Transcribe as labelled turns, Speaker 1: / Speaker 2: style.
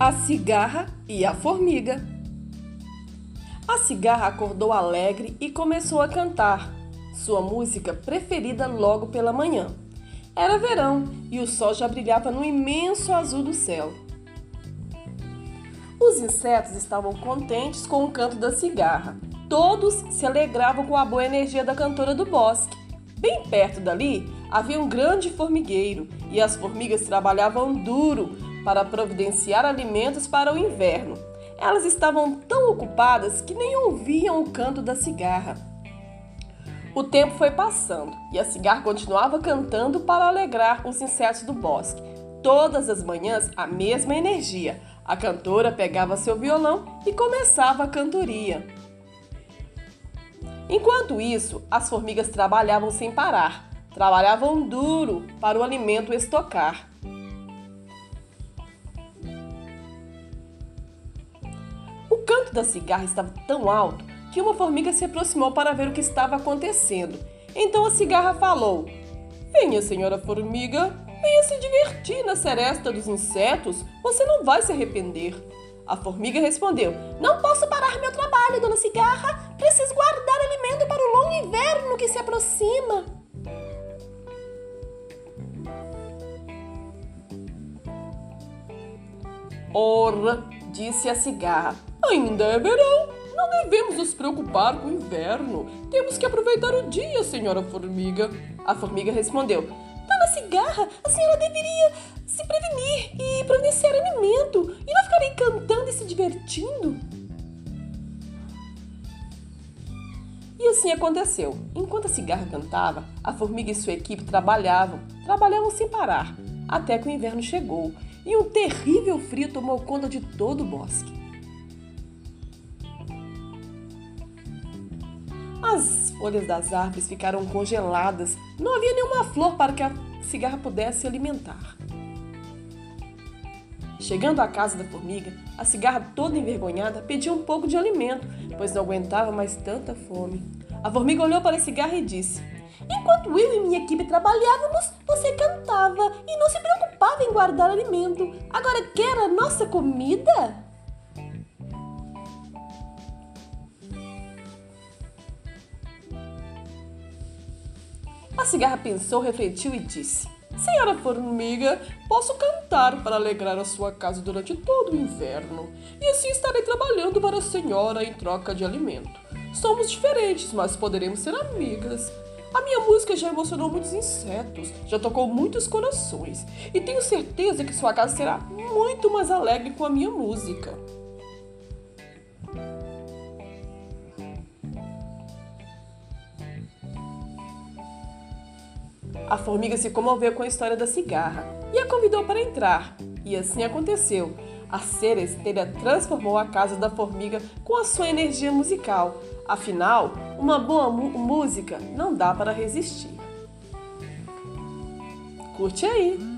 Speaker 1: A cigarra e a formiga. A cigarra acordou alegre e começou a cantar, sua música preferida logo pela manhã. Era verão e o sol já brilhava no imenso azul do céu. Os insetos estavam contentes com o canto da cigarra. Todos se alegravam com a boa energia da cantora do bosque. Bem perto dali havia um grande formigueiro e as formigas trabalhavam duro para providenciar alimentos para o inverno. Elas estavam tão ocupadas que nem ouviam o canto da cigarra. O tempo foi passando e a cigarra continuava cantando para alegrar os insetos do bosque. Todas as manhãs, a mesma energia. A cantora pegava seu violão e começava a cantoria. Enquanto isso, as formigas trabalhavam sem parar. Trabalhavam duro para o alimento estocar. Canto da cigarra estava tão alto que uma formiga se aproximou para ver o que estava acontecendo. Então a cigarra falou: Venha, senhora formiga, venha se divertir na seresta dos insetos, você não vai se arrepender. A formiga respondeu: Não posso parar meu trabalho, dona cigarra. Preciso guardar alimento para o longo inverno que se aproxima. Ora, disse a cigarra, Ainda é verão. Não devemos nos preocupar com o inverno. Temos que aproveitar o dia, senhora formiga. A formiga respondeu: Dona Cigarra, a senhora deveria se prevenir e providenciar alimento e não ficar aí cantando e se divertindo. E assim aconteceu. Enquanto a cigarra cantava, a formiga e sua equipe trabalhavam, trabalhavam sem parar, até que o inverno chegou e um terrível frio tomou conta de todo o bosque. As folhas das árvores ficaram congeladas. Não havia nenhuma flor para que a cigarra pudesse se alimentar. Chegando à casa da formiga, a cigarra toda envergonhada pediu um pouco de alimento, pois não aguentava mais tanta fome. A formiga olhou para a cigarra e disse: Enquanto eu e minha equipe trabalhávamos, você cantava e não se preocupava em guardar alimento. Agora quer a nossa comida? A cigarra pensou, refletiu e disse: Senhora Formiga, posso cantar para alegrar a sua casa durante todo o inverno, e assim estarei trabalhando para a senhora em troca de alimento. Somos diferentes, mas poderemos ser amigas. A minha música já emocionou muitos insetos, já tocou muitos corações, e tenho certeza que sua casa será muito mais alegre com a minha música. A formiga se comoveu com a história da cigarra e a convidou para entrar. E assim aconteceu. A cera esteira transformou a casa da formiga com a sua energia musical. Afinal, uma boa música não dá para resistir. Curte aí!